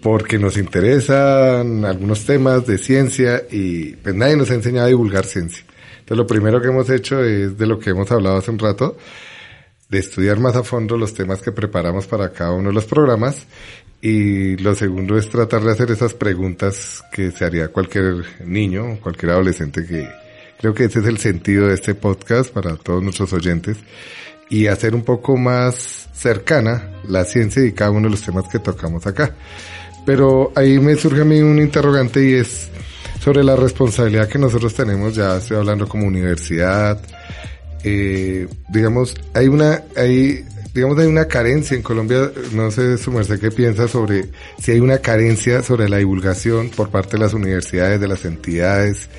porque nos interesan algunos temas de ciencia y pues nadie nos ha enseñado a divulgar ciencia. Entonces lo primero que hemos hecho es de lo que hemos hablado hace un rato, de estudiar más a fondo los temas que preparamos para cada uno de los programas y lo segundo es tratar de hacer esas preguntas que se haría cualquier niño, cualquier adolescente que creo que ese es el sentido de este podcast para todos nuestros oyentes y hacer un poco más cercana la ciencia y cada uno de los temas que tocamos acá. Pero ahí me surge a mí un interrogante y es sobre la responsabilidad que nosotros tenemos, ya estoy hablando como universidad, eh, digamos, hay una, hay, digamos, hay una carencia en Colombia, no sé su merced qué piensa sobre si hay una carencia sobre la divulgación por parte de las universidades, de las entidades.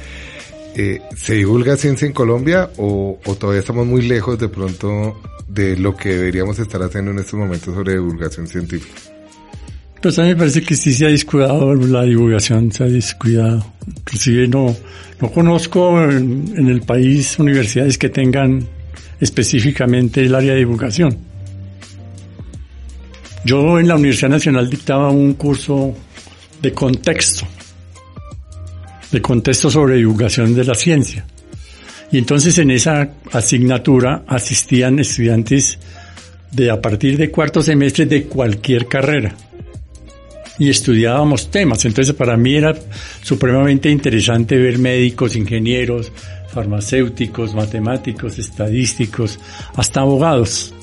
Eh, ¿Se divulga ciencia en Colombia o, todavía estamos muy lejos de pronto de lo que deberíamos estar haciendo en estos momentos sobre divulgación científica? Pues a mí me parece que sí se ha descuidado la divulgación, se ha descuidado. Inclusive no, no conozco en, el país universidades que tengan específicamente el área de divulgación. Yo en la Universidad Nacional dictaba un curso de contexto, de contexto sobre divulgación de la ciencia. Y entonces en esa asignatura asistían estudiantes de a partir de cuarto semestre de cualquier carrera. Y estudiábamos temas. Entonces para mí era supremamente interesante ver médicos, ingenieros, farmacéuticos, matemáticos, estadísticos, hasta abogados,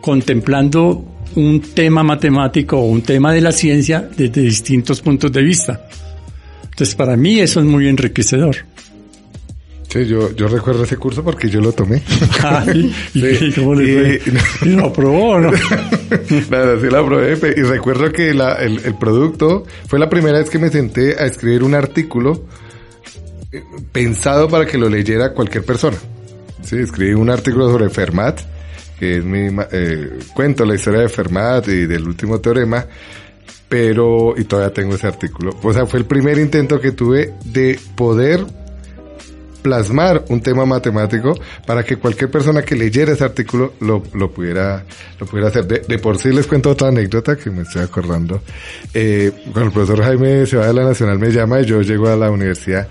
contemplando un tema matemático o un tema de la ciencia desde distintos puntos de vista. Entonces, para mí eso es muy enriquecedor. Sí, yo, yo recuerdo ese curso porque yo lo tomé. Ay, ¿y cómo le fue? ¿Y lo aprobó no? Nada, sí lo aprobé. Y recuerdo que la, el, el producto fue la primera vez que me senté a escribir un artículo eh, pensado para que lo leyera cualquier persona. Sí, escribí un artículo sobre Fermat que es mi eh, cuento la historia de Fermat y del último teorema, pero y todavía tengo ese artículo. O sea, fue el primer intento que tuve de poder plasmar un tema matemático para que cualquier persona que leyera ese artículo lo, lo pudiera lo pudiera hacer. De, por sí les cuento otra anécdota que me estoy acordando. Eh, cuando el profesor Jaime se va de la Nacional me llama y yo llego a la universidad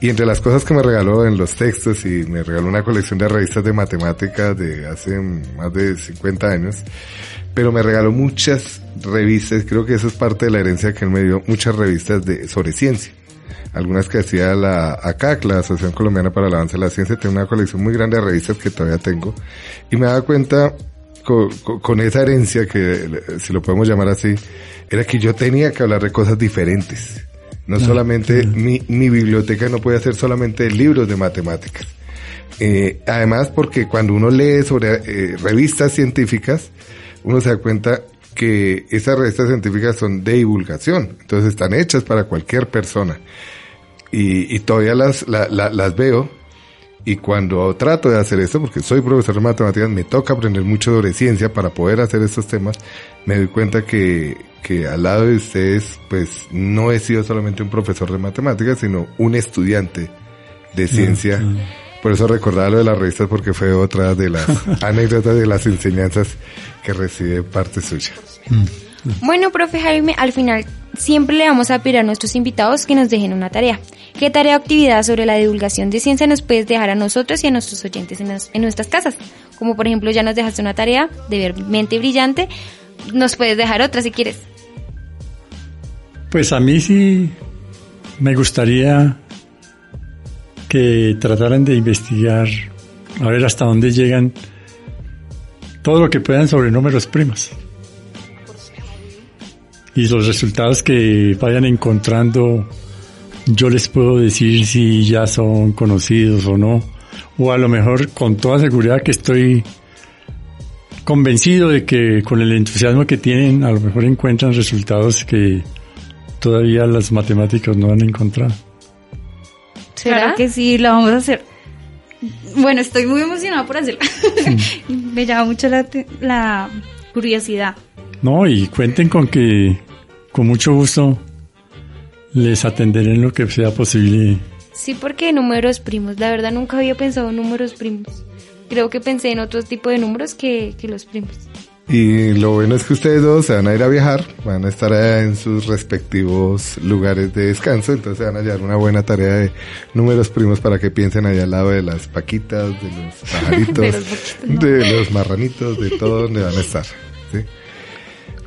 y entre las cosas que me regaló en los textos y me regaló una colección de revistas de matemáticas de hace más de 50 años, pero me regaló muchas revistas, creo que eso es parte de la herencia que él me dio, muchas revistas de, sobre ciencia. Algunas que hacía la ACAC, la Asociación Colombiana para el Avance de la Ciencia, tiene una colección muy grande de revistas que todavía tengo. Y me daba cuenta con, con, esa herencia, que si lo podemos llamar así, era que yo tenía que hablar de cosas diferentes no solamente mi, mi biblioteca no puede ser solamente libros de matemáticas. Eh, además, porque cuando uno lee sobre eh, revistas científicas, uno se da cuenta que esas revistas científicas son de divulgación, entonces están hechas para cualquier persona. Y, y todavía las, la, la, las veo y cuando trato de hacer esto, porque soy profesor de matemáticas, me toca aprender mucho sobre ciencia para poder hacer estos temas, me doy cuenta que, que al lado de ustedes, pues no he sido solamente un profesor de matemáticas, sino un estudiante de ciencia. Mm, mm. Por eso recordaba lo de las revistas porque fue otra de las anécdotas de las enseñanzas que recibe parte suya. Bueno, profe Jaime, al final siempre le vamos a pedir a nuestros invitados que nos dejen una tarea. ¿Qué tarea o actividad sobre la divulgación de ciencia nos puedes dejar a nosotros y a nuestros oyentes en, las, en nuestras casas? Como por ejemplo ya nos dejaste una tarea de ver mente brillante, nos puedes dejar otra si quieres. Pues a mí sí me gustaría que trataran de investigar, a ver hasta dónde llegan todo lo que puedan sobre números primos. Y los resultados que vayan encontrando, yo les puedo decir si ya son conocidos o no. O a lo mejor con toda seguridad que estoy convencido de que con el entusiasmo que tienen, a lo mejor encuentran resultados que todavía las matemáticas no han encontrado. ¿Será? ¿Será? que sí, la vamos a hacer. Bueno, estoy muy emocionada por hacerla. Me llama mucho la, la curiosidad. No, y cuenten con que con mucho gusto les atenderé en lo que sea posible. Sí, porque números primos. La verdad nunca había pensado en números primos. Creo que pensé en otros tipos de números que, que los primos. Y lo bueno es que ustedes dos se van a ir a viajar, van a estar allá en sus respectivos lugares de descanso, entonces van a llevar una buena tarea de números primos para que piensen allá al lado de las paquitas, de los pajaritos, De los boquitos, no. de los marranitos, de todo donde van a estar. ¿sí?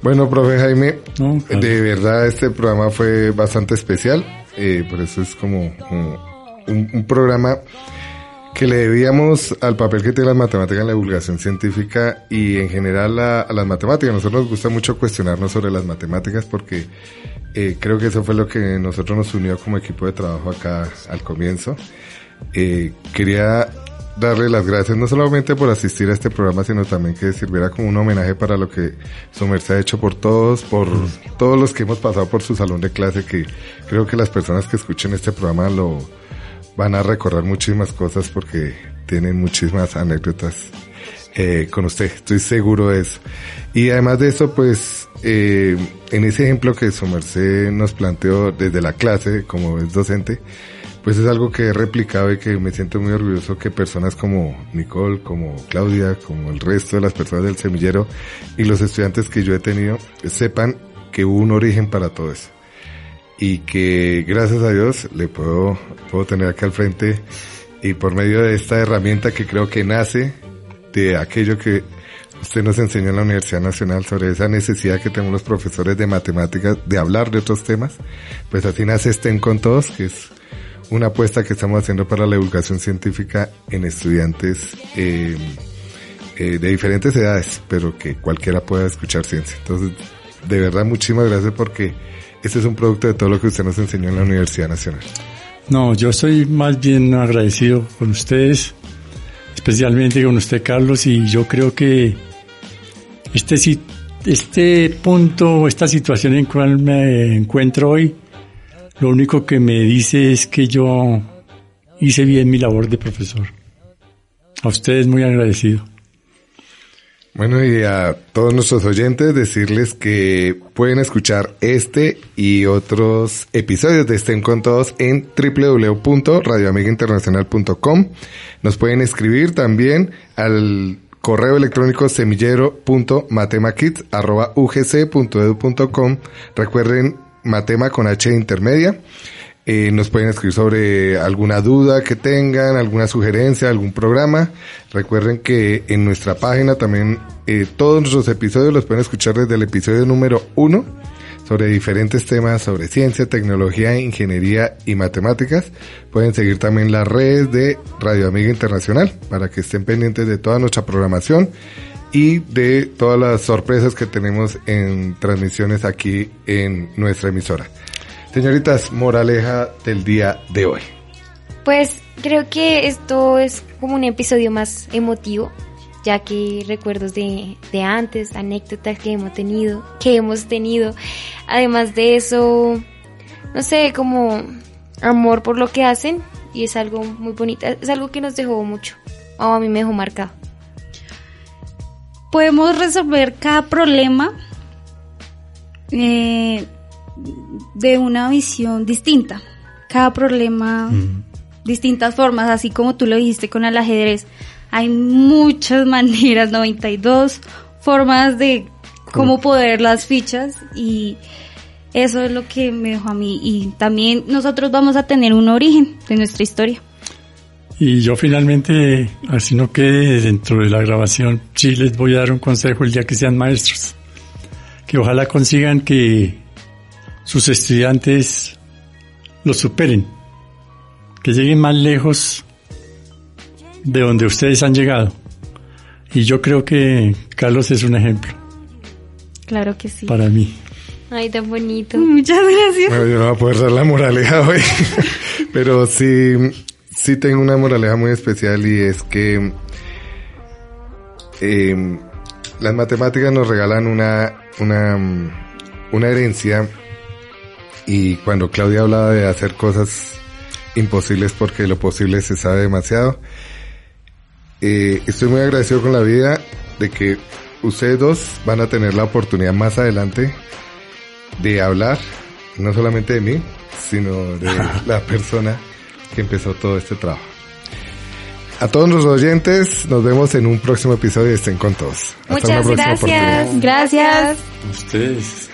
Bueno, profe Jaime, No, claro. de verdad este programa fue bastante especial, eh, por eso es como, como un, un programa que le debíamos al papel que tiene las matemáticas en la divulgación científica y en general a, las matemáticas. A nosotros nos gusta mucho cuestionarnos sobre las matemáticas porque eh, creo que eso fue lo que nosotros nos unió como equipo de trabajo acá al comienzo. Eh, quería darle las gracias no solamente por asistir a este programa, sino también que sirviera como un homenaje para lo que su merced ha hecho por todos, por todos los que hemos pasado por su salón de clase, que creo que las personas que escuchen este programa lo van a recordar muchísimas cosas porque tienen muchísimas anécdotas eh, con usted, estoy seguro de eso. Y además de eso, pues, eh, en ese ejemplo que su merced nos planteó desde la clase, como es docente, pues es algo que he replicado y que me siento muy orgulloso que personas como Nicole, como Claudia, como el resto de las personas del semillero y los estudiantes que yo he tenido sepan que hubo un origen para todo eso. Y que gracias a Dios le puedo, puedo tener acá al frente y por medio de esta herramienta que creo que nace de aquello que usted nos enseñó en la Universidad Nacional sobre esa necesidad que tenemos los profesores de matemáticas de hablar de otros temas, pues así nace Estén con Todos, que es una apuesta que estamos haciendo para la educación científica en estudiantes eh, eh, de diferentes edades, pero que cualquiera pueda escuchar ciencia. Entonces, de verdad, muchísimas gracias porque este es un producto de todo lo que usted nos enseñó en la Universidad Nacional. No, yo soy más bien agradecido con ustedes, especialmente con usted, Carlos, y yo creo que este, este punto, esta situación en cual me encuentro hoy, lo único que me dice es que yo hice bien mi labor de profesor. A ustedes muy agradecido. Bueno, y a todos nuestros oyentes decirles que pueden escuchar este y otros episodios de Estén con Todos en www.radioamigainternacional.com. Nos pueden escribir también al correo electrónico semillero.matemakids.ugc.edu.com. Recuerden, matema con H intermedia. Eh, nos pueden escribir sobre alguna duda que tengan, alguna sugerencia, algún programa. Recuerden que en nuestra página también eh, todos nuestros episodios los pueden escuchar desde el episodio número uno sobre diferentes temas sobre ciencia, tecnología, ingeniería y matemáticas. Pueden seguir también las redes de Radio Amiga Internacional para que estén pendientes de toda nuestra programación y de todas las sorpresas que tenemos en transmisiones aquí en nuestra emisora. Señoritas, moraleja del día de hoy. Pues creo que esto es como un episodio más emotivo, ya que recuerdos de, de antes, anécdotas que hemos tenido, que hemos tenido. Además de eso, no sé, como amor por lo que hacen y es algo muy bonito, es algo que nos dejó mucho, o a mí me dejó marcado. Podemos resolver cada problema eh, de una visión distinta. Cada problema, distintas formas, así como tú lo dijiste con el ajedrez. Hay muchas maneras, 92 formas de cómo poder las fichas y eso es lo que me dejó a mí. Y también nosotros vamos a tener un origen de nuestra historia. Y yo finalmente, así no quede dentro de la grabación, sí les voy a dar un consejo el día que sean maestros. Que ojalá consigan que sus estudiantes los superen. Que lleguen más lejos de donde ustedes han llegado. Y yo creo que Carlos es un ejemplo Claro que sí. para mí. Ay, tan bonito. Muchas gracias. Bueno, yo no voy a poder dar la moraleja hoy, pero sí, sí tengo una moraleja muy especial y es que eh, las matemáticas nos regalan una, una, una herencia y cuando Claudia hablaba de hacer cosas imposibles porque lo posible se sabe demasiado, eh, estoy muy agradecido con la vida de que ustedes dos van a tener la oportunidad más adelante de hablar, no solamente de mí, sino de la persona que empezó todo este trabajo. A todos los oyentes, nos vemos en un próximo episodio de Estén con Todos. Hasta una Muchas gracias. Gracias. Ustedes.